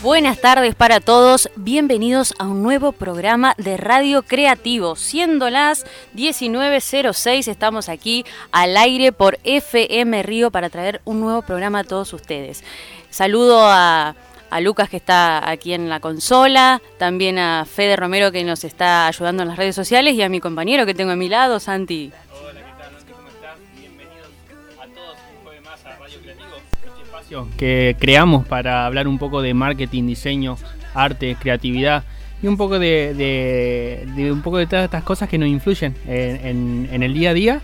Buenas tardes para todos, bienvenidos a un nuevo programa de Radio Creativo. Siendo las 19.06, estamos aquí al aire por FM Río para traer un nuevo programa a todos ustedes. Saludo a, Lucas que está aquí en la consola, también a Fede Romero que nos está ayudando en las redes sociales y a mi compañero que tengo a mi lado, Santi. Que creamos para hablar un poco de marketing, diseño, arte, creatividad y un poco de, un poco de todas estas cosas que nos influyen en, el día a día.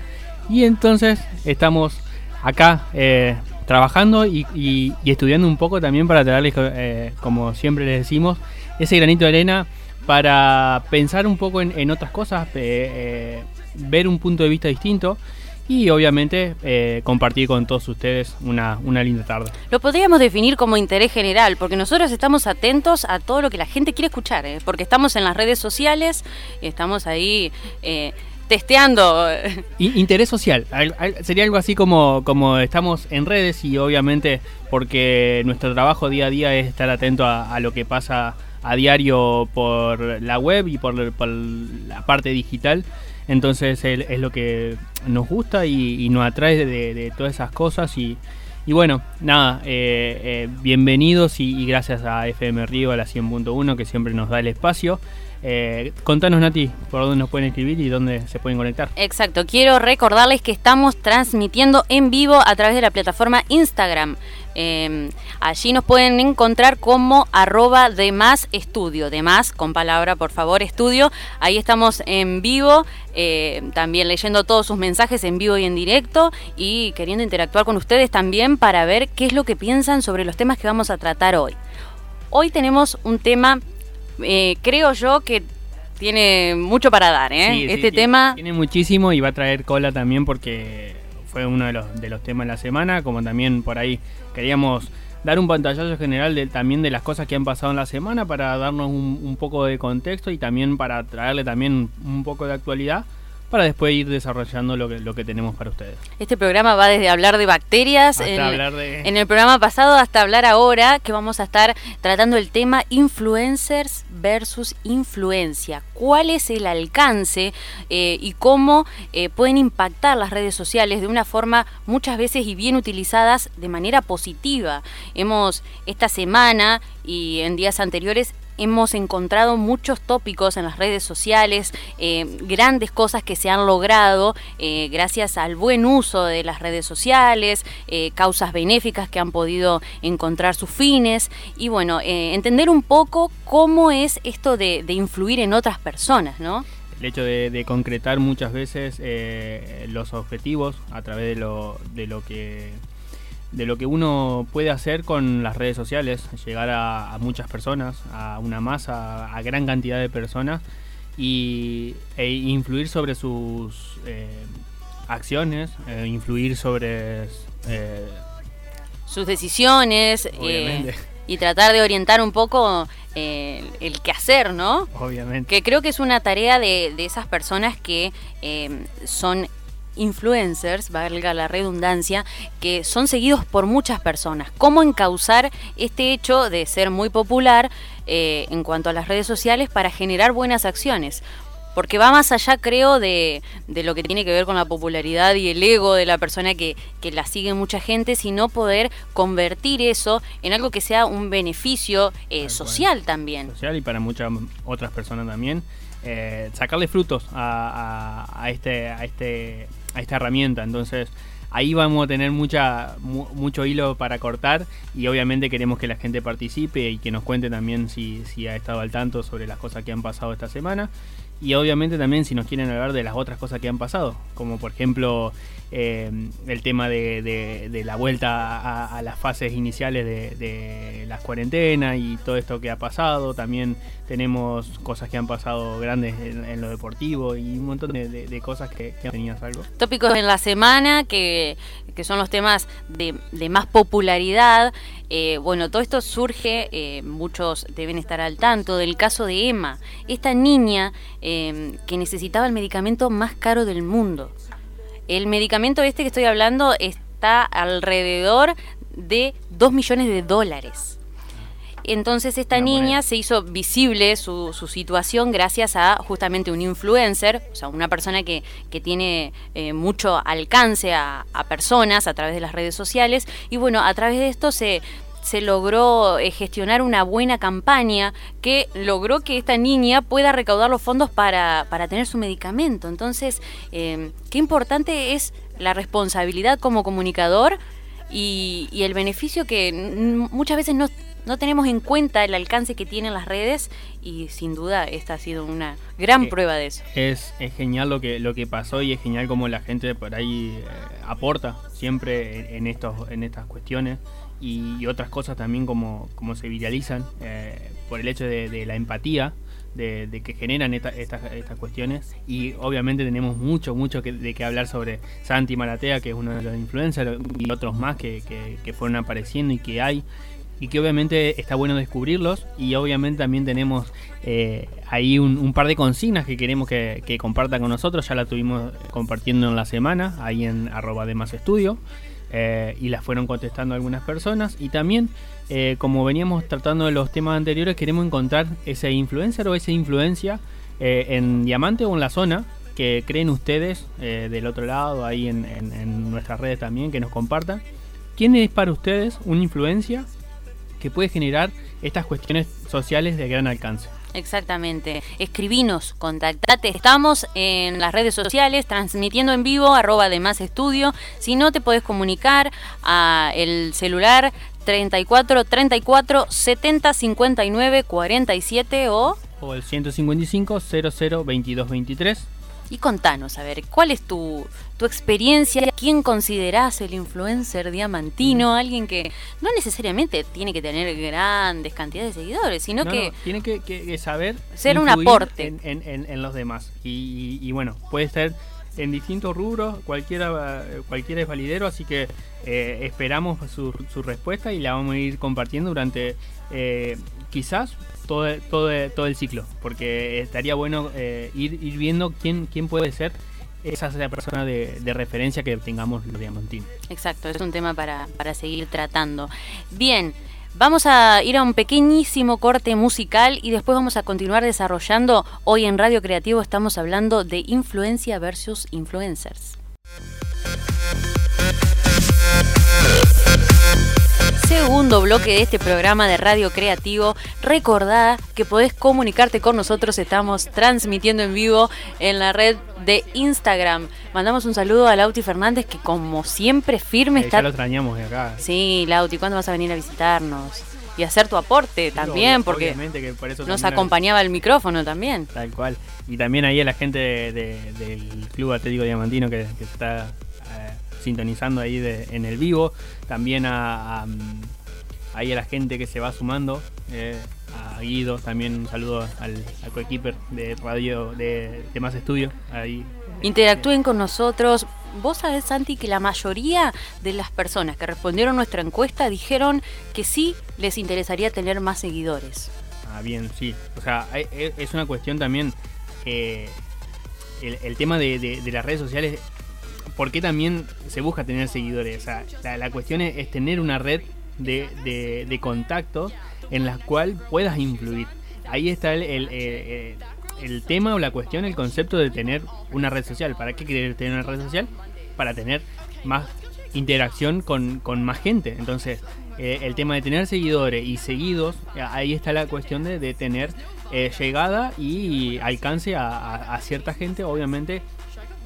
Y entonces estamos acá eh, trabajando y, estudiando un poco también para traerles, eh, como siempre les decimos, ese granito de arena para pensar un poco en, otras cosas, eh, ver un punto de vista distinto y obviamente eh, compartir con todos ustedes una, linda tarde. Lo podríamos definir como interés general, porque nosotros estamos atentos a todo lo que la gente quiere escuchar, porque estamos en las redes sociales, estamos ahí testeando. Interés social. Sería algo así como, como estamos en redes y obviamente porque nuestro trabajo día a día es estar atento a, lo que pasa a diario por la web y por, la parte digital. Entonces es lo que nos gusta y, nos atrae de, todas esas cosas y, bueno, nada, eh, eh, bienvenidos y, y, gracias a FM Río, a la 100.1 que siempre nos da el espacio. Eh, contanos, Nati, por dónde nos pueden escribir y dónde se pueden conectar. Exacto, quiero recordarles que estamos transmitiendo en vivo a través de la plataforma Instagram. Em, allí nos pueden encontrar como arroba de más estudio, de más con palabra por favor estudio. Ahí estamos en vivo, eh, también leyendo todos sus mensajes en vivo y en directo y queriendo interactuar con ustedes también para ver qué es lo que piensan sobre los temas que vamos a tratar hoy. Hoy tenemos un tema eh, creo yo que tiene mucho para dar, ¿eh? este tema... Tiene muchísimo y va a traer cola también porque fue uno de los, de los temas de la semana, como también por ahí queríamos dar un pantallazo general de, también de las cosas que han pasado en la semana para darnos un, un poco de contexto y también para traerle también un poco de actualidad para después ir desarrollando lo que, lo que tenemos para ustedes. Este programa va desde hablar de bacterias en, en, el programa pasado hasta hablar ahora que vamos a estar tratando el tema influencers versus influencia. ¿Cuál es el alcance eh, y cómo eh, pueden impactar las redes sociales de una forma muchas veces y bien utilizadas de manera positiva? Hemos esta semana y en días anteriores hemos encontrado muchos tópicos en las redes sociales, eh, grandes cosas que se han logrado eh, gracias al buen uso de las redes sociales, eh, causas benéficas que han podido encontrar sus fines y bueno, entender un poco cómo es esto de, influir en otras personas, ¿no? El hecho de, concretar muchas veces los objetivos a través de lo, de lo que de lo que uno puede hacer con las redes sociales, llegar a, muchas personas, a una masa, a gran cantidad de personas y, e influir sobre sus eh, acciones, e influir sobre eh, sus decisiones y tratar de orientar un poco el, el quehacer, ¿no? Obviamente. Que creo que es una tarea de, de esas personas que son influencers, valga la redundancia, que son seguidos por muchas personas. ¿Cómo encauzar este hecho de ser muy popular eh, en cuanto a las redes sociales para generar buenas acciones? Porque va más allá, creo, de, lo que tiene que ver con la popularidad y el ego de la persona que, la sigue mucha gente, sino poder convertir eso en algo que sea un beneficio eh, social también. Social y para muchas otras personas también. Eh, sacarle frutos a, este, a este a esta herramienta. Entonces ahí vamos a tener mucha, mucho hilo para cortar y obviamente queremos que la gente participe y que nos cuente también si, si ha estado al tanto sobre las cosas que han pasado esta semana. Y obviamente también si nos quieren hablar de las otras cosas que han pasado, como por ejemplo eh, el tema de, la vuelta a, las fases iniciales de, las cuarentenas y todo esto que ha pasado. También tenemos cosas que han pasado grandes en, lo deportivo y un montón de, cosas que, que, tenías algo. Tópicos en la semana que, son los temas de, más popularidad. Eh, bueno, todo esto surge, eh, muchos deben estar al tanto, del caso de Emma, esta niña que necesitaba el medicamento más caro del mundo. El medicamento este que estoy hablando está alrededor de 2 millones de dólares. Entonces esta niña se hizo visible su, situación gracias a justamente un influencer, o sea, una persona que, que tiene eh, mucho alcance a, a personas a través de las redes sociales. Y bueno, a través de esto se, se logró eh, gestionar una buena campaña que logró que esta niña pueda recaudar los fondos para, para tener su medicamento. Entonces, eh, qué importante es la responsabilidad como comunicador y, el beneficio que muchas veces no, no, tenemos en cuenta el alcance que tienen las redes y sin duda esta ha sido una gran prueba de eso. Es, genial lo que, lo que pasó y es genial como la gente por ahí eh, aporta siempre en, estos, en estas cuestiones y, otras cosas también como, como se viralizan eh, por el hecho de, la empatía de, que generan estas, estas cuestiones. Y obviamente tenemos mucho, mucho que, de que hablar sobre Santi Maratea, que es uno de los influencers y otros más que, que, fueron apareciendo y que hay y que obviamente está bueno descubrirlos. Y obviamente también tenemos eh, ahí un, par de consignas que queremos que, que compartan con nosotros, ya la tuvimos compartiendo en la semana, ahí en arroba de más estudio. Eh, y las fueron contestando algunas personas. Y también, eh, como veníamos tratando de los temas anteriores, queremos encontrar ese influencer o esa influencia eh, en Diamante o en la zona que creen ustedes del otro lado, ahí en, en, nuestras redes también, que nos compartan. ¿Quién es para ustedes una influencia que puede generar estas cuestiones sociales de gran alcance? Exactamente. Escribinos, contactate. Estamos en las redes sociales transmitiendo en vivo, arroba de más estudio. Si no, te podés comunicar a el celular 34 34 70 59 47 o... O el 155 00 22 23. Y contanos, a ver, ¿cuál es tu, tu experiencia? ¿Quién considerás el influencer diamantino? Mm. Alguien que no necesariamente tiene que tener grandes cantidades de seguidores, sino que... tiene que, saber... Ser un aporte. En, los demás. Y, bueno, puede ser en distintos rubros, cualquiera, cualquiera es validero, así que eh, esperamos su, respuesta y la vamos a ir compartiendo durante eh, quizás todo, todo, todo el ciclo, porque estaría bueno eh, ir, viendo quién, quién puede ser esa persona de, de, referencia que tengamos los diamantinos. Exacto, es un tema para, para seguir tratando. Bien, vamos a ir a un pequeñísimo corte musical y después vamos a continuar desarrollando. Hoy en Radio Creativo estamos hablando de influencia versus influencers. Segundo bloque de este programa de Radio Creativo. Recordá que podés comunicarte con nosotros. Estamos transmitiendo en vivo en la red de Instagram. Mandamos un saludo a Lauti Fernández que como siempre firme eh, está... Ya lo extrañamos de acá. Sí, Lauti, ¿cuándo vas a venir a visitarnos? Y hacer tu aporte también, porque nos acompañaba el micrófono también. Tal cual. Y también ahí a la gente del Club Atlético Diamantino que, que está sintonizando ahí en el vivo. También a, ahí a la gente que se va sumando. Eh, a Guido, también un saludo al, al coequiper de radio de, de Más Estudio. Ahí. Interactúen con nosotros. Vos sabés, Santi, que la mayoría de las personas que respondieron nuestra encuesta dijeron que sí les interesaría tener más seguidores. Ah, bien, sí. O sea, es una cuestión también. Eh, el, tema de, de, las redes sociales por qué también se busca tener seguidores. O sea, la, cuestión es, tener una red de, de, en la cual puedas influir. Ahí está el, el, tema o la cuestión, el concepto de tener una red social. ¿Para qué querer tener una red social? Para tener más interacción con, más gente. Entonces, eh, el tema de tener seguidores y seguidos, ahí está la cuestión de, tener eh, llegada y alcance a, a, cierta gente, obviamente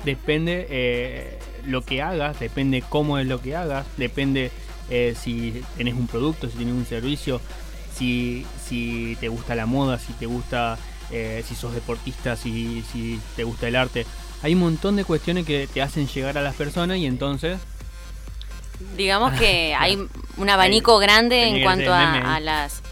depende eh, lo que hagas, depende cómo es lo que hagas, depende eh, si tenés un producto, si tienes un servicio, si, si te gusta la moda, si te gusta, eh, si sos deportista, si, si te gusta el arte. Hay un montón de cuestiones que te hacen llegar a las personas y entonces... Digamos que hay un abanico grande en cuanto a las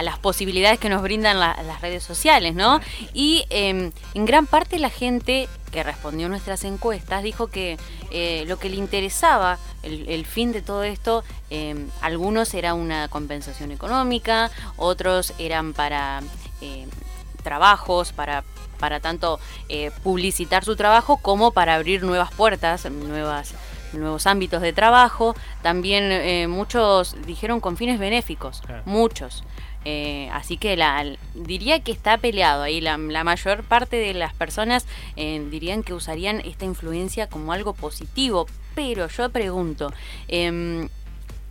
a las posibilidades que nos brindan las redes sociales, ¿no? Y em, en gran parte la gente que respondió a nuestras encuestas dijo que eh, lo que le interesaba, el, fin de todo esto, em, algunos era una compensación económica, otros eran para em, trabajos, para para tanto eh, publicitar su trabajo como para abrir nuevas puertas, nuevas nuevos ámbitos de trabajo, también eh, muchos dijeron con fines benéficos, muchos. Eh, así que la, diría que está peleado ahí. La, mayor parte de las personas eh, dirían que usarían esta influencia como algo positivo. Pero yo pregunto, em,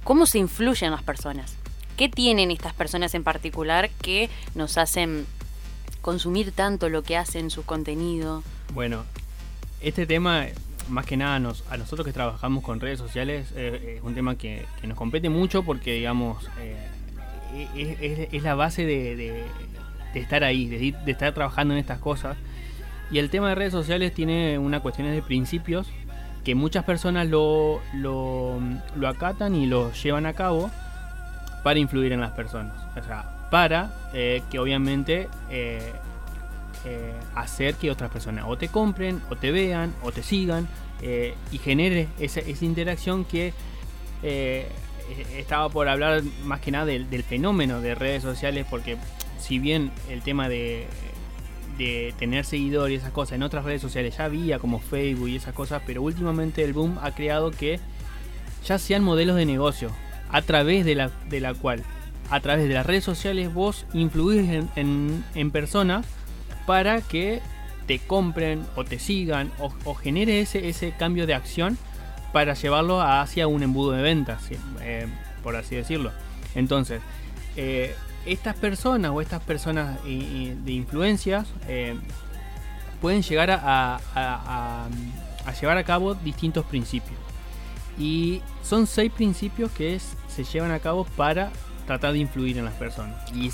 ¿cómo se influyen las personas? ¿Qué tienen estas personas en particular que nos hacen consumir tanto lo que hacen su contenido? Bueno, este tema más que nada nos, a nosotros que trabajamos con redes sociales eh, es un tema que, nos compete mucho porque digamos es, la base de, estar ahí, de, estar trabajando en estas cosas. Y el tema de redes sociales tiene una cuestión de principios que muchas personas lo, lo, acatan y lo llevan a cabo para influir en las personas. O sea, para eh, que obviamente eh, eh, hacer que otras personas o te compren, o te vean, o te sigan, y genere esa, esa interacción que eh, estaba por hablar más que nada del, fenómeno de redes sociales, porque si bien el tema de, tener seguidores y esas cosas en otras redes sociales ya había, como Facebook y esas cosas, pero últimamente el boom ha creado que ya sean modelos de negocio, a través de la, de la cual, a través de las redes sociales, vos influís en, en, personas para que te compren o te sigan o, o genere ese, ese cambio de acción para llevarlo hacia un embudo de ventas, eh, por así decirlo. Entonces, eh, estas personas o estas personas de influencias eh, pueden llegar a, llevar a cabo distintos principios. Y son seis principios que se llevan a cabo para tratar de influir en las personas. Y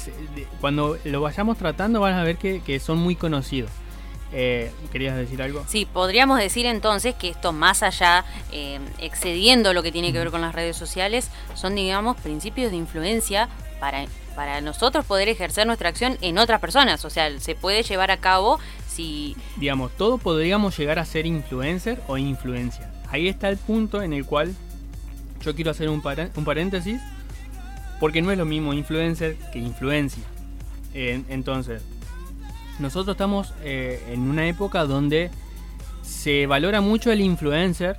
cuando lo vayamos tratando van a ver que son muy conocidos. Eh, ¿Querías decir algo? Sí, podríamos decir entonces que esto más allá, eh, excediendo lo que tiene que ver con las redes sociales, son, digamos, principios de influencia para, para nosotros poder ejercer nuestra acción en otras personas. O sea, se puede llevar a cabo si... Digamos, todo podríamos llegar a ser influencer o influencia. Ahí está el punto en el cual yo quiero hacer un, un paréntesis, porque no es lo mismo influencer que influencia. entonces, nosotros estamos eh, en una época donde se valora mucho el influencer,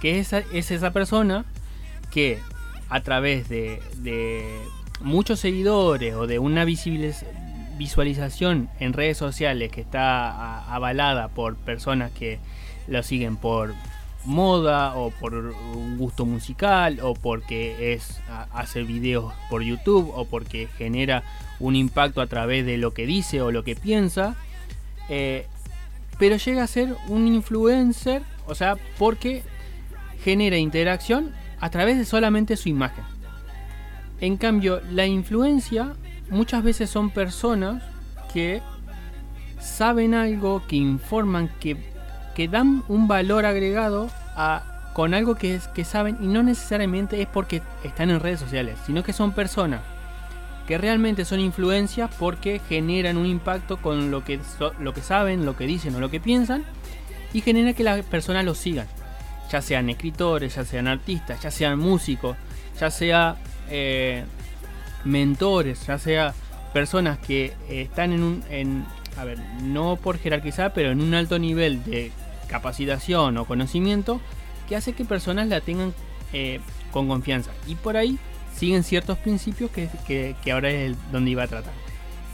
que es, es esa persona que a través de, muchos seguidores o de una visualización en redes sociales que está avalada por personas que lo siguen por moda o por un gusto musical o porque es hacer videos por YouTube o porque genera un impacto a través de lo que dice o lo que piensa. Eh, pero llega a ser un influencer, o sea, porque genera interacción a través de solamente su imagen. En cambio, la influencia muchas veces son personas que saben algo, que informan, que, que dan un valor agregado a, con algo que, que saben y no necesariamente es porque están en redes sociales, sino que son personas que realmente son influencias porque generan un impacto con lo que, lo que saben, lo que dicen o lo que piensan y genera que las personas los sigan. Ya sean escritores, ya sean artistas, ya sean músicos, ya sea eh, mentores, ya sea personas que están en un, en, a ver, no por jerarquizar, pero en un alto nivel de capacitación o conocimiento que hace que personas la tengan eh, con confianza. Y por ahí siguen ciertos principios que, ahora es donde iba a tratar.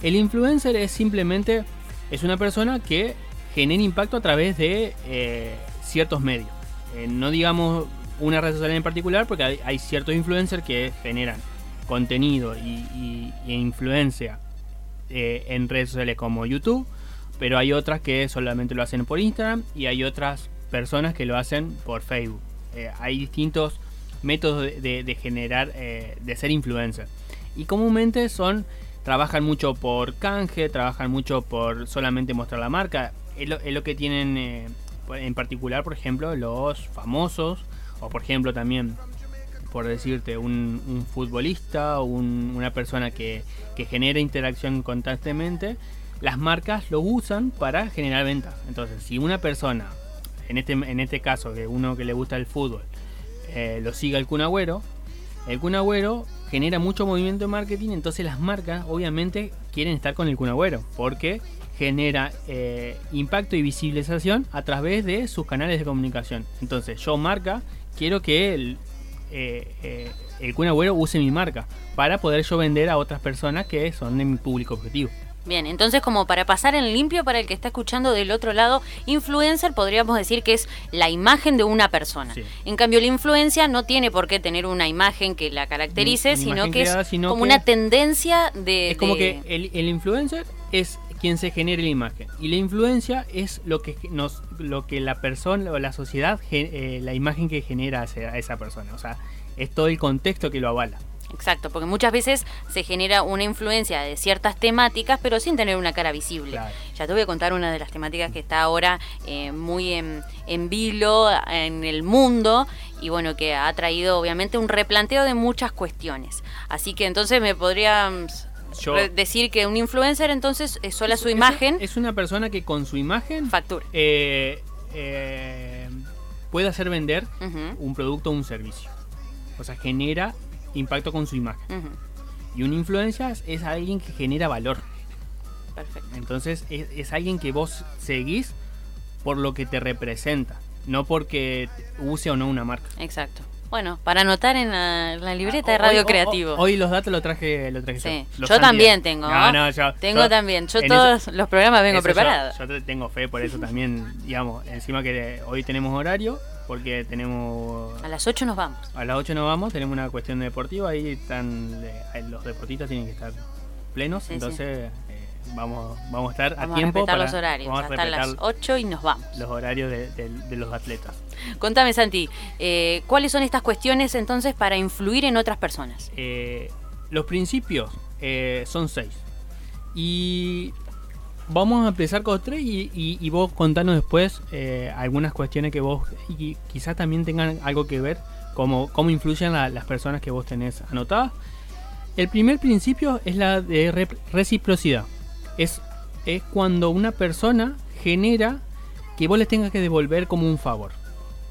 El influencer es simplemente es una persona que genera impacto a través de eh, ciertos medios. Eh, no digamos una red social en particular, porque hay, ciertos influencers que generan contenido y, influencia eh, en redes sociales como YouTube, pero hay otras que solamente lo hacen por Instagram y hay otras personas que lo hacen por Facebook. hay distintos métodos de, generar, eh, de ser influencer. Y comúnmente son, trabajan mucho por canje, trabajan mucho por solamente mostrar la marca. Es lo, que tienen eh, en particular, por ejemplo, los famosos, o por ejemplo también, por decirte, un, futbolista o una persona que, que genera interacción constantemente. Las marcas lo usan para generar ventas. Entonces, si una persona, en este, en este caso, que uno que le gusta el fútbol, eh, lo siga el Kun Agüero, el Kun Agüero genera mucho movimiento de marketing, entonces las marcas obviamente quieren estar con el Kun Agüero, porque genera eh, impacto y visibilización a través de sus canales de comunicación. Entonces yo marca quiero que el, eh, el use mi marca para poder yo vender a otras personas que son de mi público objetivo. Bien, entonces como para pasar en limpio para el que está escuchando del otro lado, influencer podríamos decir que es la imagen de una persona. En cambio, la influencia no tiene por qué tener una imagen que la caracterice, sino que es como una tendencia de... Es como que el, influencer es quien se genera la imagen. Y la influencia es lo que nos lo que la persona o la sociedad eh, la imagen que genera a esa persona. O sea es todo el contexto que lo avala Exacto, porque muchas veces se genera una influencia de ciertas temáticas, pero sin tener una cara visible. Ya te voy a contar una de las temáticas que está ahora eh, muy en, vilo en el mundo y bueno, que ha traído obviamente un replanteo de muchas cuestiones. Así que entonces me podría decir que un influencer entonces es sola su imagen. Es una persona que con su imagen factura. Eh, eh, puede hacer vender un producto o un servicio. O sea, genera impacto con su imagen. Y una influencia es, alguien que genera valor. Perfecto. Entonces es, alguien que vos seguís por lo que te representa, no porque use o no una marca. Exacto. Bueno, para anotar en la, libreta de Radio Creativo. Hoy, los datos lo traje, lo traje sí. yo. también tengo. No, no, yo, tengo también. Yo todos los programas vengo preparado. Yo, tengo fe por eso también, digamos, encima que hoy tenemos horario, porque tenemos... A las 8 nos vamos. A las 8 nos vamos, tenemos una cuestión deportiva, ahí están los deportistas tienen que estar plenos, entonces eh, vamos, vamos a estar a tiempo. para, los horarios, vamos a hasta las 8 y nos vamos. Los horarios de, los atletas. Contame Santi, eh, ¿cuáles son estas cuestiones entonces para influir en otras personas? Eh, los principios son seis. Y vamos a empezar con tres y, vos contanos después eh, algunas cuestiones que vos y quizás también tengan algo que ver como cómo influyen las personas que vos tenés anotadas. El primer principio es la de reciprocidad. Es, es cuando una persona genera que vos les tengas que devolver como un favor.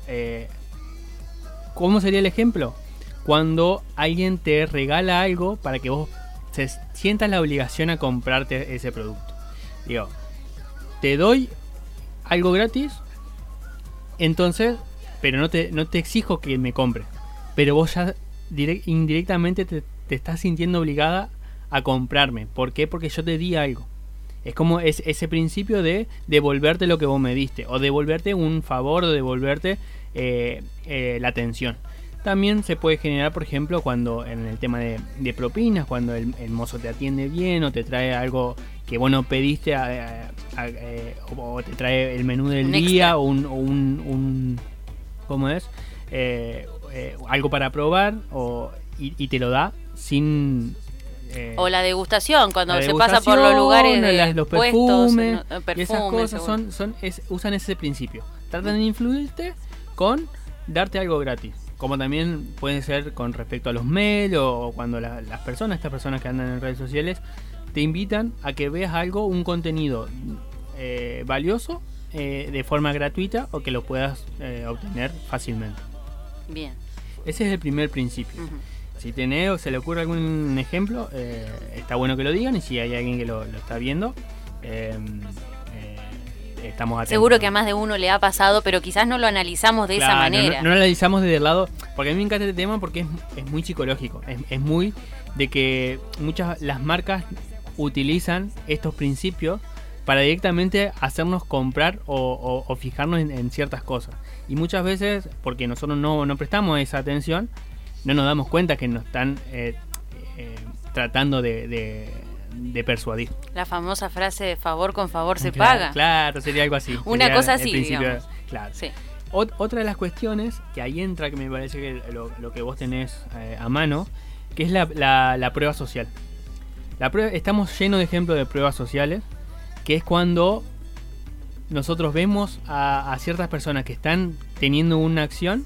Eh, ¿Cómo sería el ejemplo? Cuando alguien te regala algo para que vos sientas la obligación a comprarte ese producto. Digo, te doy algo gratis, entonces, pero no te, no te exijo que me compre. Pero vos ya indirectamente te, estás sintiendo obligada a comprarme. ¿Por qué? Porque yo te di algo. Es como es, ese principio de devolverte lo que vos me diste. O devolverte un favor o devolverte eh, eh, la atención. También se puede generar, por ejemplo, cuando en el tema de, propinas, cuando el, mozo te atiende bien o te trae algo que vos no pediste eh, o te trae el menú del día o un, un, ¿cómo es? Eh, eh, algo para probar o, y, te lo da sin... o la degustación, cuando se pasa por los lugares de los perfumes, y esas cosas son, son usan ese principio. Tratan de influirte con darte algo gratis como también puede ser con respecto a los mails o cuando las personas, estas personas que andan en redes sociales, te invitan a que veas algo, un contenido eh, valioso eh, de forma gratuita o que lo puedas eh, obtener fácilmente. Bien. Ese es el primer principio. Si tenés o se le ocurre algún ejemplo, está bueno que lo digan y si hay alguien que lo, está viendo, estamos atentos. Seguro que a más de uno le ha pasado, pero quizás no lo analizamos de esa manera. No, lo analizamos desde el lado, porque a mí me encanta este tema porque es, muy psicológico, es, es, muy de que muchas las marcas utilizan estos principios para directamente hacernos comprar o, fijarnos en, ciertas cosas. Y muchas veces, porque nosotros no, no, prestamos esa atención, no nos damos cuenta que nos están eh, eh, tratando de, de, persuadir. La famosa frase de favor con favor se paga. Claro, sería algo así. Una cosa así. Claro. otra de las cuestiones que ahí entra, que me parece que lo, que vos tenés eh, a mano, que es la, la, la prueba social estamos llenos de ejemplos de pruebas sociales, que es cuando nosotros vemos a, ciertas personas que están teniendo una acción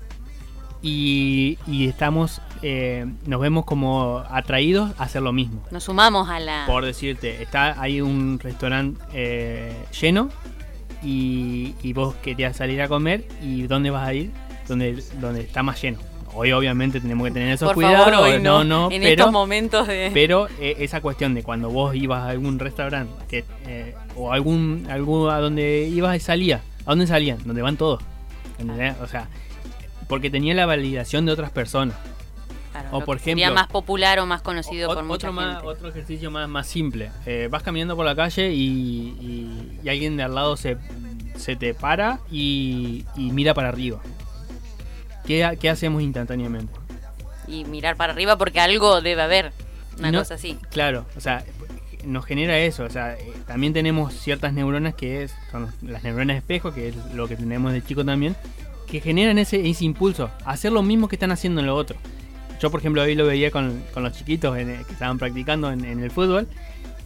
y, estamos, eh, nos vemos como atraídos a hacer lo mismo. Nos sumamos a la... Por decirte, está hay un restaurante eh, lleno y, y, vos querías salir a comer y ¿dónde vas a ir? Donde, donde está más lleno. Hoy obviamente tenemos que tener esos cuidados, no, no, en pero, estos momentos de... Pero eh, esa cuestión de cuando vos ibas a algún restaurante eh, o algún, algún a donde ibas y salías, ¿a dónde salían? Donde van todos. O sea, porque tenía la validación de otras personas. O por ejemplo, sería más popular o más conocido por mucha otro gente. otro ejercicio más, más simple. Eh, vas caminando por la calle y, alguien de al lado se, se te para y, mira para arriba. ¿Qué, ¿Qué, hacemos instantáneamente? Y mirar para arriba porque algo debe haber. Una cosa así. Claro, o sea, nos genera eso. O sea, eh, también tenemos ciertas neuronas que es, son las neuronas de espejo, que es lo que tenemos de chico también, que generan ese, ese impulso, hacer lo mismo que están haciendo en lo otro. Yo, por ejemplo, hoy lo veía con, los chiquitos que estaban practicando en, el fútbol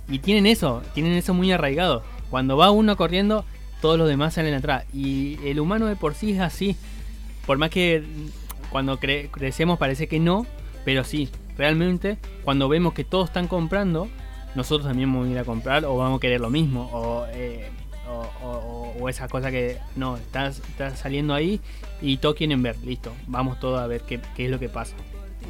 y tienen eso, tienen eso muy arraigado. Cuando va uno corriendo, todos los demás salen atrás. Y el humano de por sí es así. Por más que cuando crecemos parece que no, pero sí, realmente cuando vemos que todos están comprando, nosotros también vamos a ir a comprar o vamos a querer lo mismo. O, eh, o, esa cosa que no, estás, saliendo ahí y todos quieren ver, listo, vamos todos a ver qué, es lo que pasa.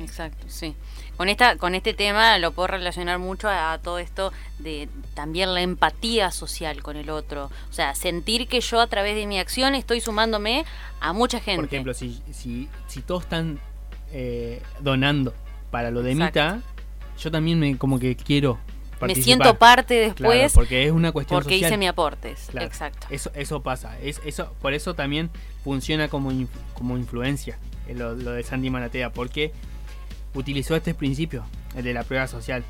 Exacto, sí. Con esta, con este tema lo puedo relacionar mucho a, todo esto de también la empatía social con el otro. O sea, sentir que yo a través de mi acción estoy sumándome a mucha gente. Por ejemplo, si, si, si todos están eh, donando para lo de Mita, yo también me como que quiero me siento parte después porque es una cuestión porque hice mi aportes exacto eso eso pasa es, eso por eso también funciona como como influencia eh, lo, de Sandy Manatea porque utilizó este principio el de la prueba social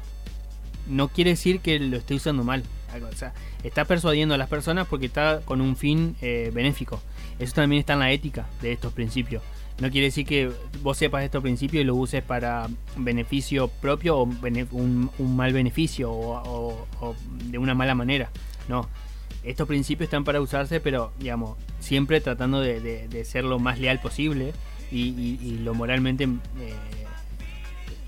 no quiere decir que lo esté usando mal o sea está persuadiendo a las personas porque está con un fin eh, benéfico eso también está en la ética de estos principios no quiere decir que vos sepas estos principios y lo uses para beneficio propio o un, mal beneficio o, de una mala manera. No. Estos principios están para usarse, pero digamos, siempre tratando de, ser lo más leal posible y, lo moralmente eh,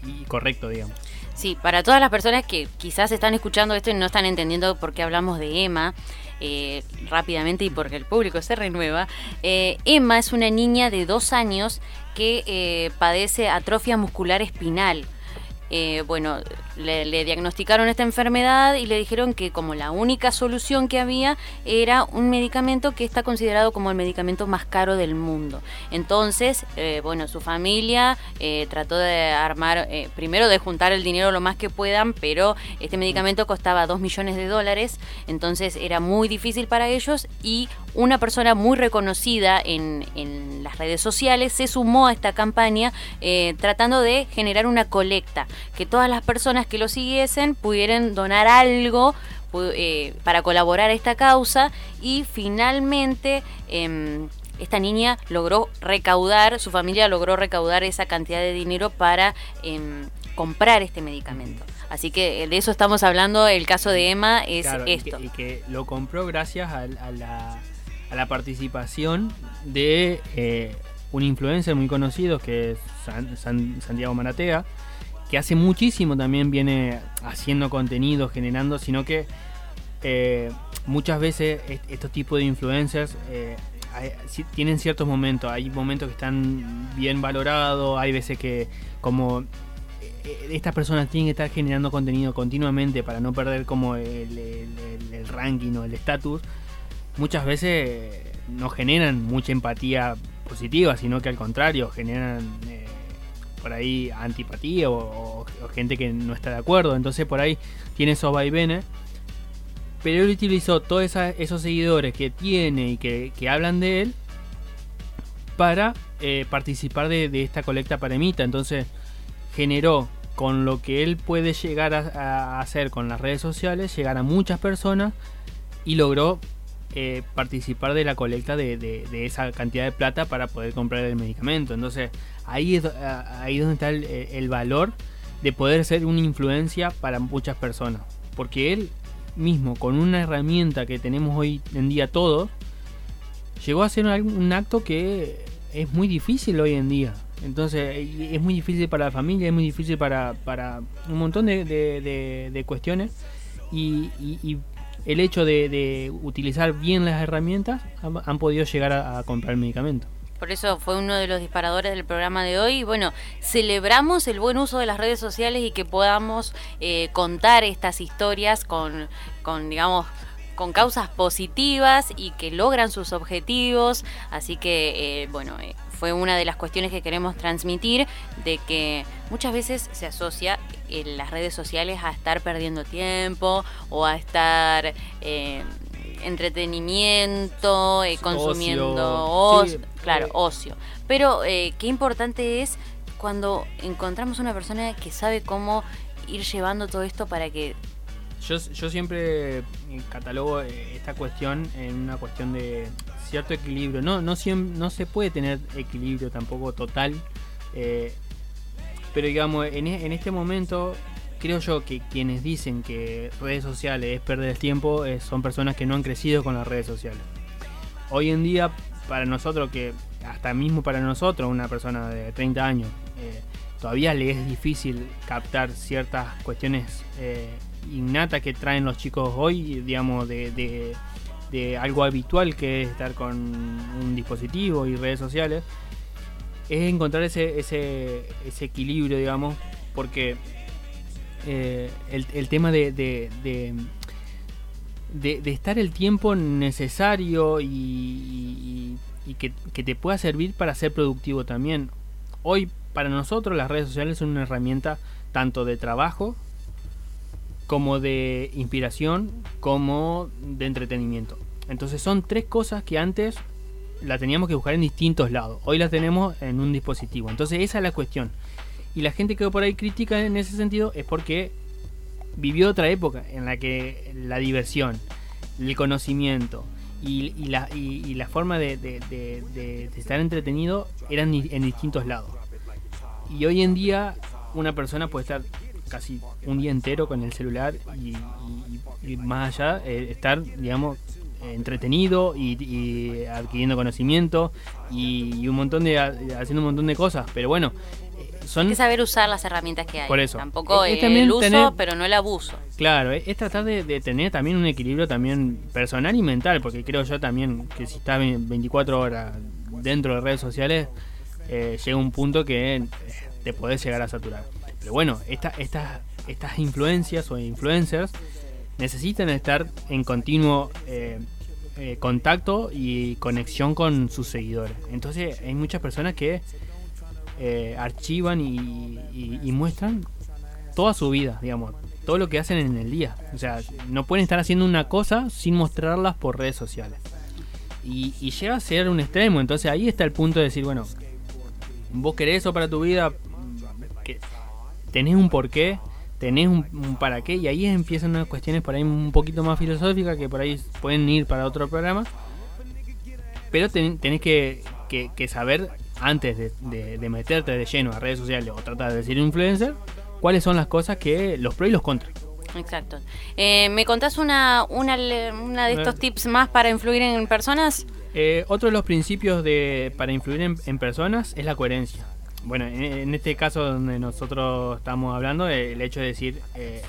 y correcto, digamos. Sí, para todas las personas que quizás están escuchando esto y no están entendiendo por qué hablamos de Emma, eh, rápidamente y porque el público se renueva, eh, Emma es una niña de dos años que eh, padece atrofia muscular espinal. Eh, bueno, le, diagnosticaron esta enfermedad y le dijeron que como la única solución que había era un medicamento que está considerado como el medicamento más caro del mundo. Entonces, eh, bueno, su familia eh, trató de armar, primero de juntar el dinero lo más que puedan, pero este medicamento costaba 2 millones de dólares, entonces era muy difícil para ellos y una persona muy reconocida en, en las redes sociales se sumó a esta campaña tratando de generar una colecta que todas las personas que lo siguiesen pudieran donar algo eh, para colaborar a esta causa y finalmente em, esta niña logró recaudar, su familia logró recaudar esa cantidad de dinero para em, comprar este medicamento. Así que de eso estamos hablando, el caso de Emma es esto. Y que, lo compró gracias a, la, a la, participación de eh, un influencer muy conocido que es Santiago Maratea, que hace muchísimo también viene haciendo contenido, generando, sino que eh, muchas veces estos tipos de influencers eh, tienen ciertos momentos, hay momentos que están bien valorados, hay veces que como eh, estas personas tienen que estar generando contenido continuamente para no perder como el, el ranking o el estatus, muchas veces no generan mucha empatía positiva, sino que al contrario, generan por ahí antipatía o, gente que no está de acuerdo. Entonces por ahí tiene esos vaivenes. Pero él utilizó todos esos seguidores que tiene y que, hablan de él para eh, participar de, esta colecta para Emita. Entonces generó con lo que él puede llegar a, hacer con las redes sociales, llegar a muchas personas y logró eh, participar de la colecta de, de, esa cantidad de plata para poder comprar el medicamento. Entonces ahí es ahí donde está el, valor de poder ser una influencia para muchas personas. Porque él mismo, con una herramienta que tenemos hoy en día todos, llegó a hacer un, acto que es muy difícil hoy en día. Entonces es muy difícil para la familia, es muy difícil para, para un montón de, de, cuestiones. Y, el hecho de, utilizar bien las herramientas han, podido llegar a comprar el medicamento. Por eso fue uno de los disparadores del programa de hoy. Bueno, celebramos el buen uso de las redes sociales y que podamos eh, contar estas historias con, con, digamos, con causas positivas y que logran sus objetivos. Así que, eh, bueno, eh, fue una de las cuestiones que queremos transmitir, de que muchas veces se asocia en las redes sociales a estar perdiendo tiempo o a estar eh, entretenimiento, eh, consumiendo ocio, claro, eh. ocio. Pero qué importante es cuando encontramos una persona que sabe cómo ir llevando todo esto para que yo, yo siempre catalogo esta cuestión en una cuestión de cierto equilibrio. No, no, no se puede tener equilibrio tampoco total. Eh, pero digamos, en, e, en, este momento creo yo que quienes dicen que redes sociales es perder el tiempo eh, son personas que no han crecido con las redes sociales. Hoy en día, para nosotros, que hasta mismo para nosotros, una persona de 30 años, eh, todavía le es difícil captar ciertas cuestiones innatas que traen los chicos hoy, digamos, de de algo habitual que es estar con un dispositivo y redes sociales, es encontrar ese, ese, ese equilibrio, digamos, porque eh, el, tema de, de, de, estar el tiempo necesario y, que, te pueda servir para ser productivo también. Hoy, para nosotros, las redes sociales son una herramienta tanto de trabajo como de inspiración, como de entretenimiento. Entonces son tres cosas que antes la teníamos que buscar en distintos lados. Hoy las tenemos en un dispositivo. Entonces esa es la cuestión. Y la gente que por ahí critica en ese sentido es porque vivió otra época en la que la diversión, el conocimiento y, la, forma de, estar entretenido eran en distintos lados. Y hoy en día una persona puede estar casi un día entero con el celular y, más allá eh, estar, digamos, entretenido y, adquiriendo conocimiento y, un montón de haciendo un montón de cosas. Pero bueno, eh, son... Hay que saber usar las herramientas que hay. Por eso. Tampoco es, el uso, pero no el abuso. Claro, es, tratar de, tener también un equilibrio también personal y mental, porque creo yo también que si estás 24 horas dentro de redes sociales, eh, llega un punto que te podés llegar a saturar. Pero bueno, esta, estas estas influencias o influencers necesitan estar en continuo eh, eh, contacto y conexión con sus seguidores. Entonces hay muchas personas que eh, archivan y, muestran toda su vida, digamos, todo lo que hacen en el día. O sea, no pueden estar haciendo una cosa sin mostrarlas por redes sociales. Y, y llega a ser un extremo. Entonces ahí está el punto de decir, bueno, vos querés eso para tu vida, que tenés un porqué, tenés un, para qué y ahí empiezan unas cuestiones por ahí un poquito más filosóficas que por ahí pueden ir para otro programa. Pero tenés que, saber antes de, meterte de lleno a redes sociales o tratar de ser influencer, cuáles son las cosas que los pros y los contras. Exacto. Eh, ¿Me contás una, una, de estos tips más para influir en personas? Eh, otro de los principios de, para influir en personas es la coherencia bueno, en, este caso donde nosotros estamos hablando, el hecho de decir, eh,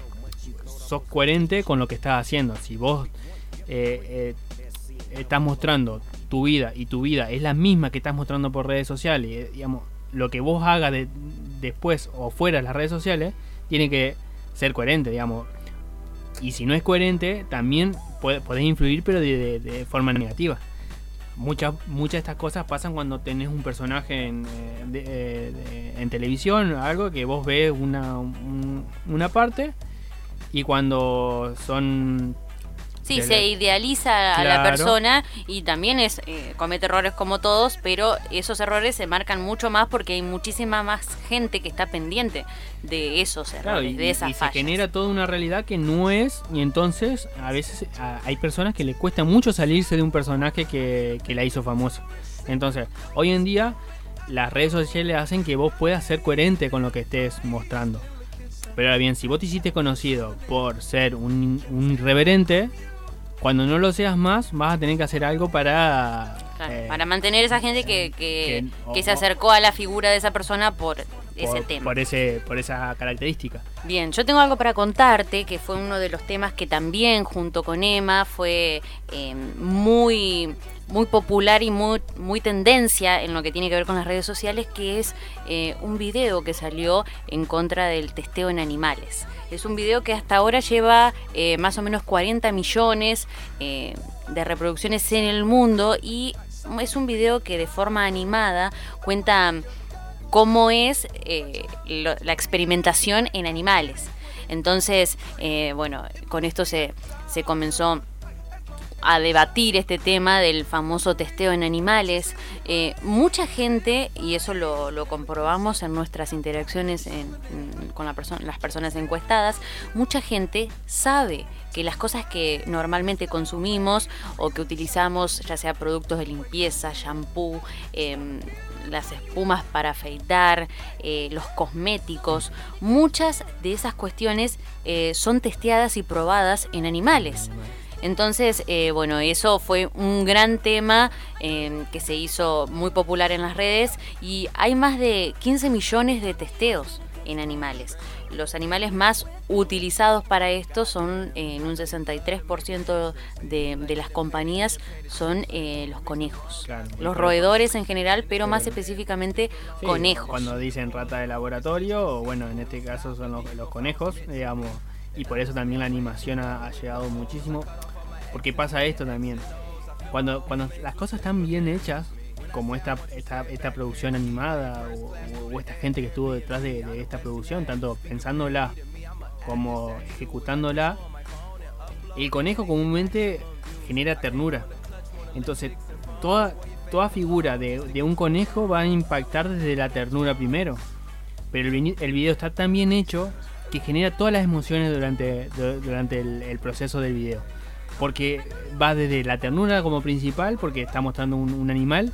sos coherente con lo que estás haciendo. Si vos eh, eh, estás mostrando tu vida y tu vida es la misma que estás mostrando por redes sociales, digamos, lo que vos hagas de, después o fuera de las redes sociales, tiene que ser coherente, digamos. Y si no es coherente, también podés influir, pero de forma negativa muchas muchas de estas cosas pasan cuando tenés un personaje en, eh, eh, en televisión, algo que vos ves una, una parte y cuando son Sí, se idealiza a la persona y también es eh, comete errores como todos, pero esos errores se marcan mucho más porque hay muchísima más gente que está pendiente de esos errores, de esas y se genera toda una realidad que no es y entonces a veces hay personas que le cuesta mucho salirse de un personaje que, que la hizo famosa. Entonces, hoy en día las redes sociales hacen que vos puedas ser coherente con lo que estés mostrando. Pero ahora bien, si vos te hiciste conocido por ser un, un irreverente, cuando no lo seas más, vas a tener que hacer algo para... Eh, para mantener esa gente que, que, se acercó a la figura de esa persona por ese tema. Por, ese, por esa característica. Bien, yo tengo algo para contarte, que fue uno de los temas que también junto con Emma fue eh, muy muy popular y muy, muy tendencia en lo que tiene que ver con las redes sociales, que es eh, un video que salió en contra del testeo en animales. Es un video que hasta ahora lleva eh, más o menos 40 millones eh, de reproducciones en el mundo y es un video que de forma animada cuenta cómo es eh, la experimentación en animales. Entonces, bueno, con esto se, se comenzó a debatir este tema del famoso testeo en animales. Eh, mucha gente, y eso lo, comprobamos en nuestras interacciones con la las personas encuestadas, mucha gente sabe que las cosas que normalmente consumimos o que utilizamos, ya sea productos de limpieza, shampoo, em, las espumas para afeitar, eh, los cosméticos, muchas de esas cuestiones eh, son testeadas y probadas en animales. Entonces, eh, bueno, eso fue un gran tema que se hizo muy popular en las redes y hay más de 15 millones de testeos en animales los animales más utilizados para esto son eh, en un 63% de, de, las compañías son eh, los conejos. los roedores en general, pero más específicamente conejos. Cuando dicen rata de laboratorio, o bueno, en este caso son los, conejos, digamos, y por eso también la animación ha, llegado muchísimo. Porque pasa esto también. Cuando, cuando las cosas están bien hechas, como esta, esta, esta producción animada o, esta gente que estuvo detrás de, esta producción, tanto pensándola como ejecutándola, el conejo comúnmente genera ternura. Entonces, toda, toda figura de, un conejo va a impactar desde la ternura primero. Pero el, video está tan bien hecho que genera todas las emociones durante, durante el, proceso del video. Porque va desde la ternura como principal, porque está mostrando un animal,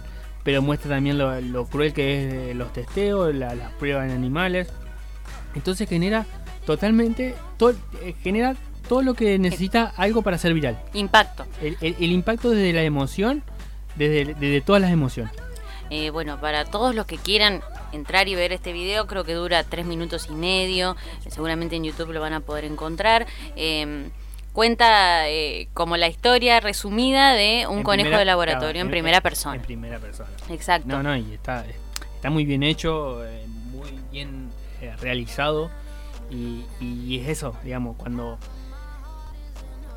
pero muestra también lo, cruel que es los testeos, las pruebas en animales. Entonces genera totalmente, eh, genera todo lo que necesita algo para ser viral. Impacto. El, impacto desde la emoción, desde, todas las emociones. Eh, bueno, para todos los que quieran entrar y ver este video, creo que dura tres minutos y medio. Seguramente en YouTube lo van a poder encontrar. Eh, cuenta eh, como la historia resumida de un conejo de laboratorio en, primera persona. En primera persona. Exacto. No, no, y está, está muy bien hecho, eh, muy bien eh, realizado. Y, es eso, digamos, cuando.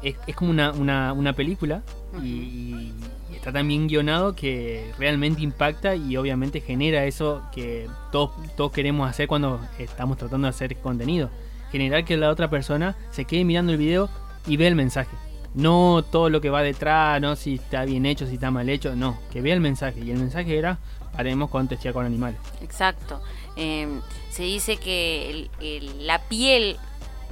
Es, como una, una, película y, está tan bien guionado que realmente impacta y obviamente genera eso que todos, todos queremos hacer cuando estamos tratando de hacer contenido. Generar que la otra persona se quede mirando el video y ve el mensaje. No todo lo que va detrás, no si está bien hecho, si está mal hecho, no, que vea el mensaje. Y el mensaje era, haremos con testear con animales. Exacto. Em, se dice que la piel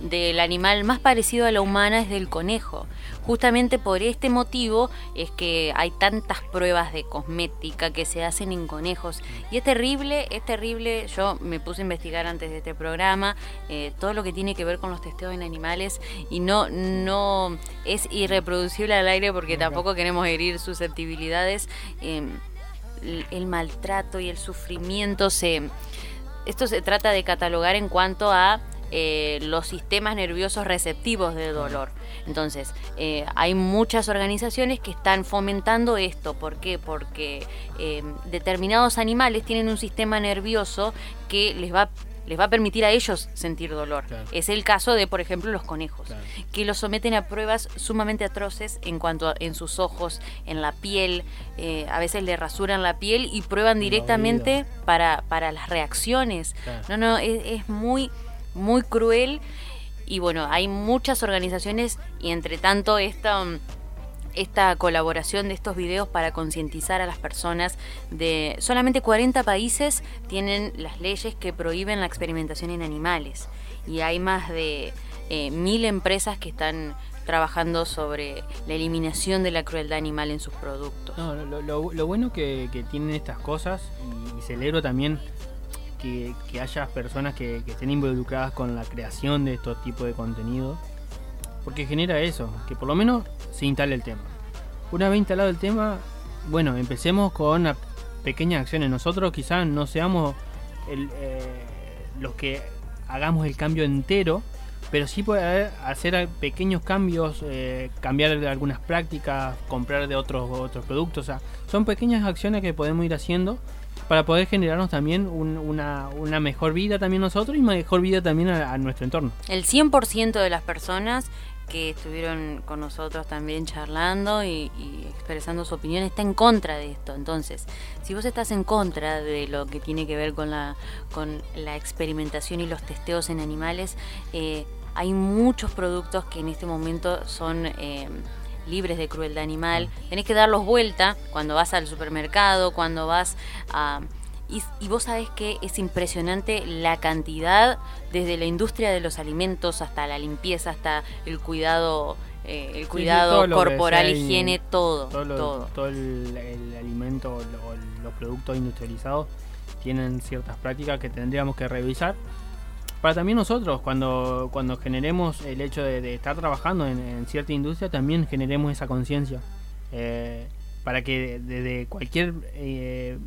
del animal más parecido a la humana es del conejo. Justamente por este motivo es que hay tantas pruebas de cosmética que se hacen en conejos. Y es terrible, es terrible. Yo me puse a investigar antes de este programa eh, todo lo que tiene que ver con los testeos en animales y no, no es irreproducible al aire porque tampoco queremos herir susceptibilidades. Em, el maltrato y el sufrimiento se... Esto se trata de catalogar en cuanto a eh, los sistemas nerviosos receptivos de dolor. Entonces, eh, hay muchas organizaciones que están fomentando esto. ¿Por qué? Porque eh, determinados animales tienen un sistema nervioso que les va les va a permitir a ellos sentir dolor. Es el caso de, por ejemplo, los conejos, que los someten a pruebas sumamente atroces en cuanto a, en sus ojos, en la piel, a veces le rasuran la piel y prueban directamente para, para las reacciones. No, no, es muy muy cruel y bueno, hay muchas organizaciones y entre tanto esta, esta colaboración de estos videos para concientizar a las personas de solamente 40 países tienen las leyes que prohíben la experimentación en animales y hay más de eh, mil empresas que están trabajando sobre la eliminación de la crueldad animal en sus productos. lo, bueno que, tienen estas cosas y celebro también que, haya personas que, estén involucradas con la creación de estos tipos de contenido. Porque genera eso, que por lo menos se instale el tema. Una vez instalado el tema, bueno, empecemos con pequeñas acciones. Nosotros quizás no seamos eh, los que hagamos el cambio entero, pero sí puede hacer pequeños cambios, eh, cambiar algunas prácticas, comprar de otros, otros productos. O sea, son pequeñas acciones que podemos ir haciendo para poder generarnos también una, una, mejor vida también nosotros y mejor vida también a, nuestro entorno. El 100% de las personas que estuvieron con nosotros también charlando y, expresando su opinión está en contra de esto. Entonces, si vos estás en contra de lo que tiene que ver con la, con la experimentación y los testeos en animales, eh, hay muchos productos que en este momento son... Eh, libres de crueldad animal, tenés que darlos vuelta cuando vas al supermercado, cuando vas a, y, vos sabés que es impresionante la cantidad, desde la industria de los alimentos hasta la limpieza, hasta el cuidado eh, el cuidado corporal, higiene, todo. Todo, todo. el, alimento o los productos industrializados tienen ciertas prácticas que tendríamos que revisar. Para también nosotros, cuando, cuando generemos el hecho de, estar trabajando en, cierta industria, también generemos esa conciencia. Eh, para que desde cualquier eh,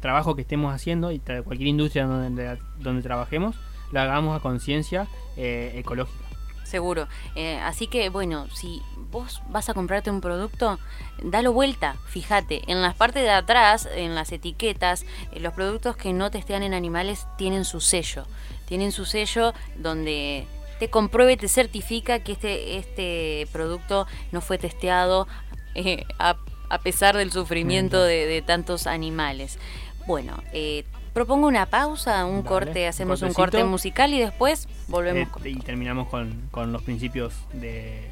trabajo que estemos haciendo y cualquier industria donde, donde trabajemos, lo hagamos a conciencia eh, ecológica. Seguro. Eh, así que, bueno, si vos vas a comprarte un producto, dalo vuelta, fíjate. En las partes de atrás, en las etiquetas, eh, los productos que no testean en animales tienen su sello. Tienen su sello donde te compruebe, te certifica que este, este producto no fue testeado a, pesar del sufrimiento de tantos animales. Bueno, eh, propongo una pausa, un corte, hacemos un, corte musical y después volvemos. Eh, y terminamos con, con, los principios de...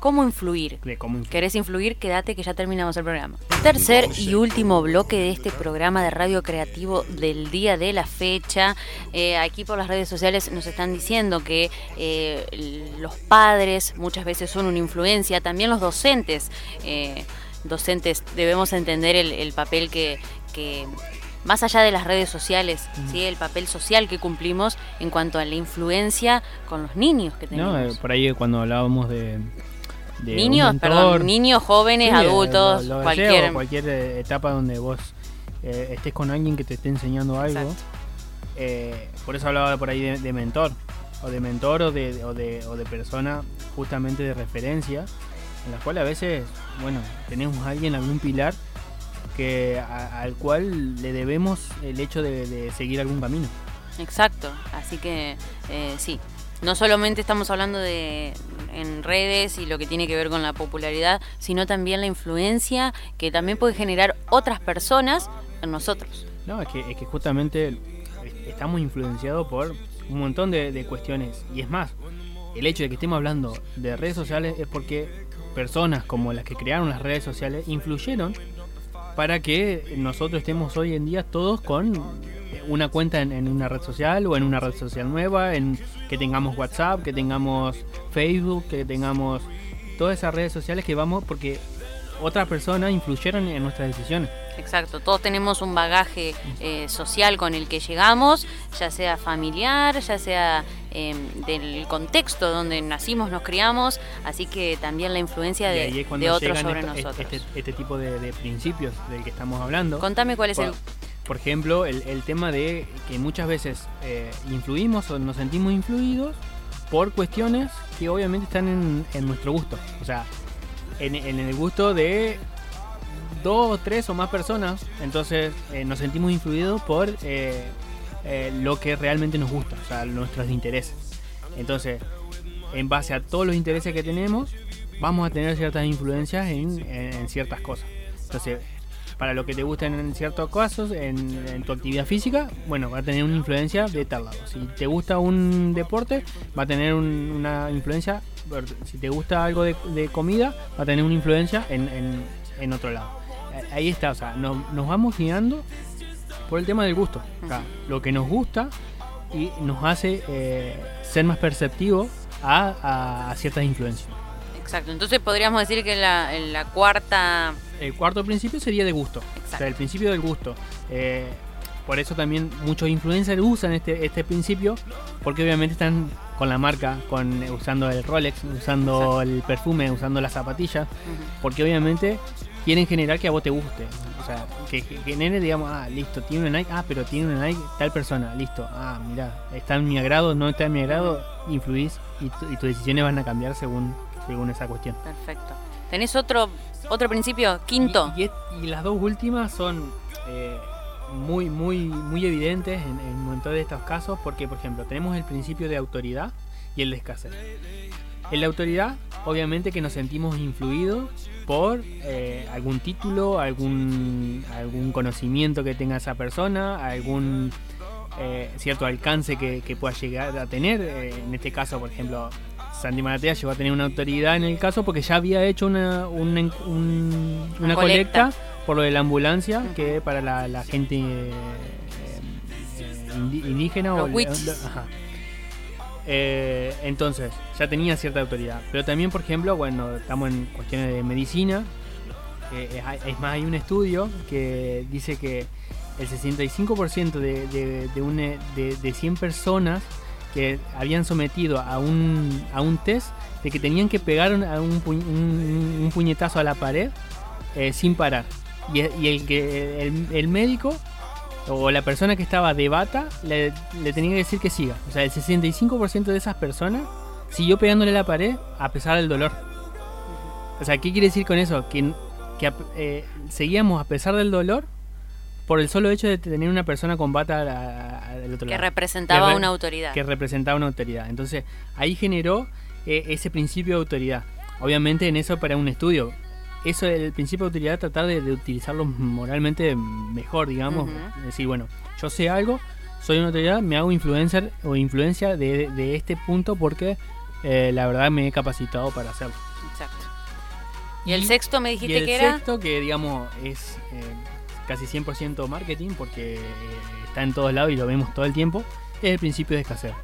¿Cómo influir? ¿Querés influir? Quédate que ya terminamos el programa. Tercer y último bloque de este programa de radio creativo del día de la fecha. Eh, aquí por las redes sociales nos están diciendo que los padres muchas veces son una influencia, también los docentes. docentes debemos entender el, el papel que, que más allá de las redes sociales, ¿sí? el papel social que cumplimos en cuanto a la influencia con los niños que tenemos. No, eh, por ahí cuando hablábamos de... niños, perdón, niños, jóvenes, adultos, cualquier... cualquier eh, etapa donde vos eh, estés con alguien que te esté enseñando algo. por eso hablaba por ahí de, mentor, o de mentor o de, o de, o de persona justamente de referencia, en la cual a veces, bueno, tenemos a alguien, algún pilar que al cual le debemos el hecho de, seguir algún camino. Exacto, así que eh, sí, no solamente estamos hablando de en redes y lo que tiene que ver con la popularidad, sino también la influencia que también puede generar otras personas en nosotros. No, es que, es que justamente estamos influenciados por un montón de, cuestiones. Y es más, el hecho de que estemos hablando de redes sociales es porque personas como las que crearon las redes sociales influyeron para que nosotros estemos hoy en día todos con una cuenta en, una red social o en una red social nueva, en que tengamos WhatsApp, que tengamos Facebook, que tengamos todas esas redes sociales que vamos porque otras personas influyeron en nuestras decisiones. Exacto, todos tenemos un bagaje eh, social con el que llegamos, ya sea familiar, ya sea em, del contexto donde nacimos, nos criamos, así que también la influencia de, otros sobre nosotros. Este, este, tipo de, principios del que estamos hablando. Contame cuál es el... Por ejemplo, el, tema de que muchas veces eh, influimos o nos sentimos influidos por cuestiones que obviamente están en, en nuestro gusto. O sea, en, el gusto de dos, tres o más personas. Entonces eh, nos sentimos influidos por eh, lo que realmente nos gusta, o sea, nuestros intereses. Entonces, en base a todos los intereses que tenemos, vamos a tener ciertas influencias en, ciertas cosas. Entonces, para lo que te gusta en ciertos casos, en, tu actividad física, bueno, va a tener una influencia de tal lado. Si te gusta un deporte, va a tener una influencia si te gusta algo de, comida, va a tener una influencia en, otro lado. Eh, ahí está, o sea, nos, vamos guiando por el tema del gusto. lo que nos gusta y nos hace eh, ser más perceptivos a, ciertas influencias. Exacto, entonces podríamos decir que la, la cuarta... El cuarto principio sería de gusto. O sea, el principio del gusto. Eh, por eso también muchos influencers usan este, este principio, porque obviamente están con la marca, con usando el Rolex, usando el perfume, usando las zapatillas, porque obviamente quieren generar que a vos te guste. O sea, que, genere, digamos, ah, listo, tiene una Nike, ah, pero tiene una Nike tal persona, listo, ah, mira, está en mi agrado, no está en mi agrado, influís y, tus decisiones van a cambiar según, según esa cuestión. Perfecto. ¿Tenés otro, otro principio? Quinto. Y, las dos últimas son... Eh, muy, muy, muy evidentes en, en de estos casos, porque, por ejemplo, tenemos el principio de autoridad y el de escasez. En la autoridad, obviamente que nos sentimos influidos por eh, algún título, algún, algún conocimiento que tenga esa persona, algún eh, cierto alcance que, pueda llegar a tener. En este caso, por ejemplo, Sandy Maratea llegó a tener una autoridad en el caso porque ya había hecho una, una, colecta. por lo de la ambulancia, que para la, gente indígena o... Eh, entonces, ya tenía cierta autoridad. Pero también, por ejemplo, bueno, estamos en cuestiones de medicina. es más, hay un estudio que dice que el 65% de, de, de, de, 100 personas que habían sometido a un, a un test de que tenían que pegar un, un, puñetazo a la pared eh, sin parar. Y, el, el médico o la persona que estaba de bata le, tenía que decir que siga. O sea, el 65% de esas personas siguió pegándole a la pared a pesar del dolor. O sea, ¿qué quiere decir con eso? Que, que eh, seguíamos a pesar del dolor por el solo hecho de tener una persona con bata al otro lado. Que representaba una autoridad. Que representaba una autoridad. Entonces, ahí generó eh, ese principio de autoridad. Obviamente en eso para un estudio eso es el principio de utilidad, tratar de, utilizarlo moralmente mejor, digamos. Decir, bueno, yo sé algo, soy una autoridad, me hago influencer o influencia de, este punto porque eh, la verdad me he capacitado para hacerlo. Exacto. ¿Y, el sexto me dijiste que era? El sexto, que digamos es eh, casi 100% marketing porque eh, está en todos lados y lo vemos todo el tiempo, es el principio de escasez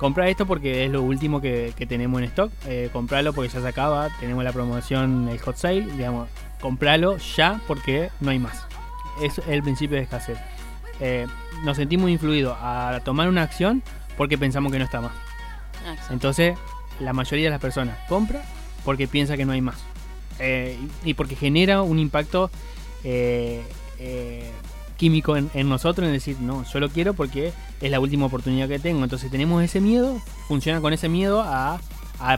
compra esto porque es lo último que, tenemos en stock. Eh, compralo porque ya se acaba. Tenemos la promoción, el hot sale. Digamos, compralo ya porque no hay más. Es el principio de escasez. Eh, nos sentimos influidos a tomar una acción porque pensamos que no está más. Entonces, la mayoría de las personas compra porque piensa que no hay más. Eh, y porque genera un impacto eh, químico en, nosotros, en decir, no, yo lo quiero porque es la última oportunidad que tengo. Entonces tenemos ese miedo, funciona con ese miedo a,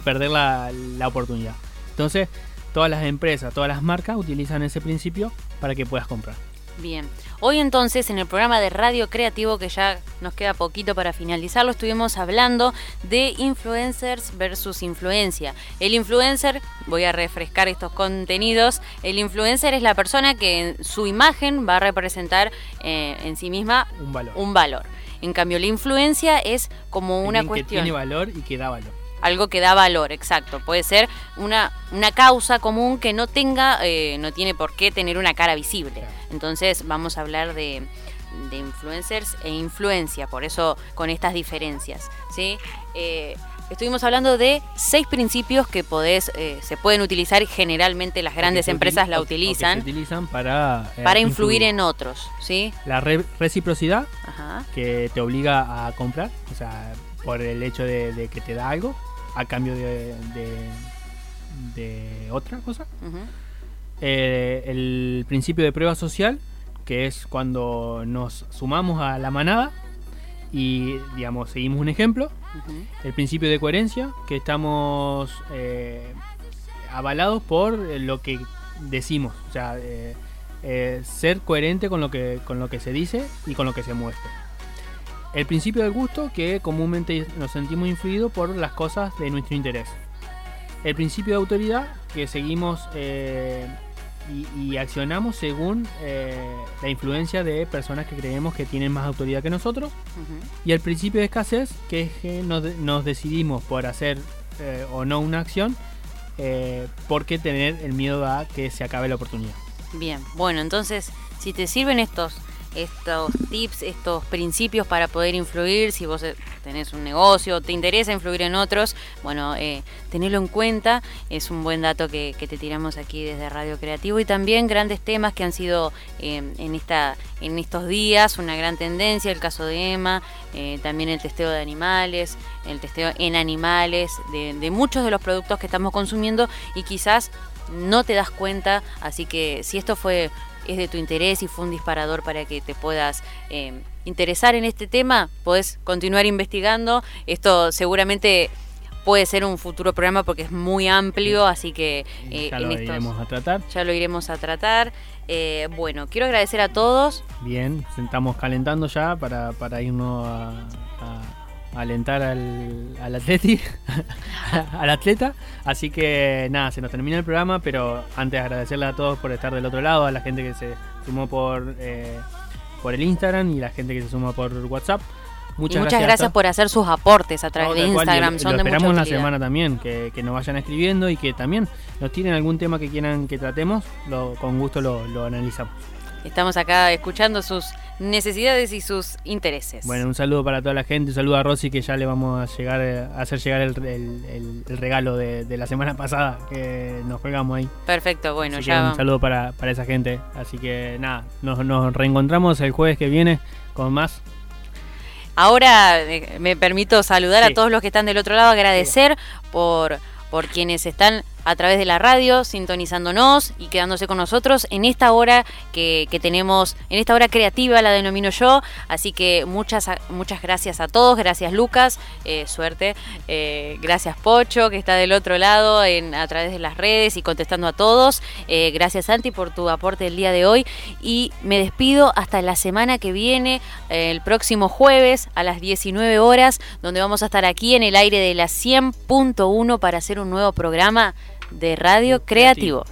perder la, la oportunidad. Entonces, todas las empresas, todas las marcas utilizan ese principio para que puedas comprar. Bien, hoy entonces en el programa de Radio Creativo, que ya nos queda poquito para finalizarlo, estuvimos hablando de influencers versus influencia. El influencer, voy a refrescar estos contenidos, el influencer es la persona que en su imagen va a representar eh, en sí misma un valor. un valor. En cambio, la influencia es como una cuestión... Que tiene valor y que da valor algo que da valor, exacto. Puede ser una, una causa común que no tenga, eh, no tiene por qué tener una cara visible. Entonces vamos a hablar de, de influencers e influencia, por eso con estas diferencias. ¿sí? Eh, estuvimos hablando de seis principios que podés, eh, se pueden utilizar y generalmente las grandes empresas la utilizan. utilizan para, para influir, en otros. ¿sí? La reciprocidad, que te obliga a comprar, o sea, por el hecho de que te da algo a cambio de, de, otra cosa. Eh, el principio de prueba social, que es cuando nos sumamos a la manada y, digamos, seguimos un ejemplo. El principio de coherencia, que estamos eh, avalados por lo que decimos. O sea, eh, ser coherente con lo, que, con lo que se dice y con lo que se muestra. El principio del gusto, que comúnmente nos sentimos influidos por las cosas de nuestro interés. El principio de autoridad, que seguimos eh, y, accionamos según eh, la influencia de personas que creemos que tienen más autoridad que nosotros. Y el principio de escasez, que es que nos, decidimos por hacer eh, o no una acción, porque tener el miedo a que se acabe la oportunidad. Bien, bueno, entonces, si te sirven estos estos tips, estos principios para poder influir, si vos eh, tenés un negocio, te interesa influir en otros, bueno, eh, en cuenta, es un buen dato que, te tiramos aquí desde Radio Creativo. Y también grandes temas que han sido eh, en, esta, en estos días, una gran tendencia, el caso de Emma, eh, también el testeo de animales, el testeo en animales, de muchos de los productos que estamos consumiendo y quizás no te das cuenta, así que si esto fue es de tu interés y fue un disparador para que te puedas eh, interesar en este tema, puedes continuar investigando. Esto seguramente puede ser un futuro programa porque es muy amplio, así que eh, ya lo iremos a tratar. Ya lo iremos a tratar. Eh, bueno, quiero agradecer a todos. Bien, estamos calentando ya para, para irnos a, alentar al, al atleti, al atleta. Así que nada, se nos termina el programa, pero antes agradecerle a todos por estar del otro lado, a la gente que se sumó por, eh, por el Instagram y la gente que se suma por WhatsApp. Muchas, gracias, por hacer sus aportes a través de Instagram. Son lo esperamos la semana también, que, nos vayan escribiendo y que también nos tienen algún tema que quieran que tratemos, lo, con gusto lo, lo analizamos. Estamos acá escuchando sus necesidades y sus intereses. Bueno, un saludo para toda la gente, un saludo a Rosy que ya le vamos a llegar a hacer llegar el, regalo de, la semana pasada que nos colgamos ahí. Perfecto, bueno, ya. Un saludo para, esa gente. Así que nada, nos, reencontramos el jueves que viene con más. Ahora eh, me permito saludar a todos los que están del otro lado, agradecer por, por quienes están a través de la radio, sintonizándonos y quedándose con nosotros en esta hora que, tenemos, en esta hora creativa la denomino yo. Así que muchas, muchas gracias a todos, gracias Lucas, eh, suerte, eh, gracias Pocho que está del otro lado en, a través de las redes y contestando a todos. Eh, gracias Santi por tu aporte el día de hoy. Y me despido hasta la semana que viene, el próximo jueves a las 19 horas, donde vamos a estar aquí en el aire de la 100.1 para hacer un nuevo programa de Radio Creativo.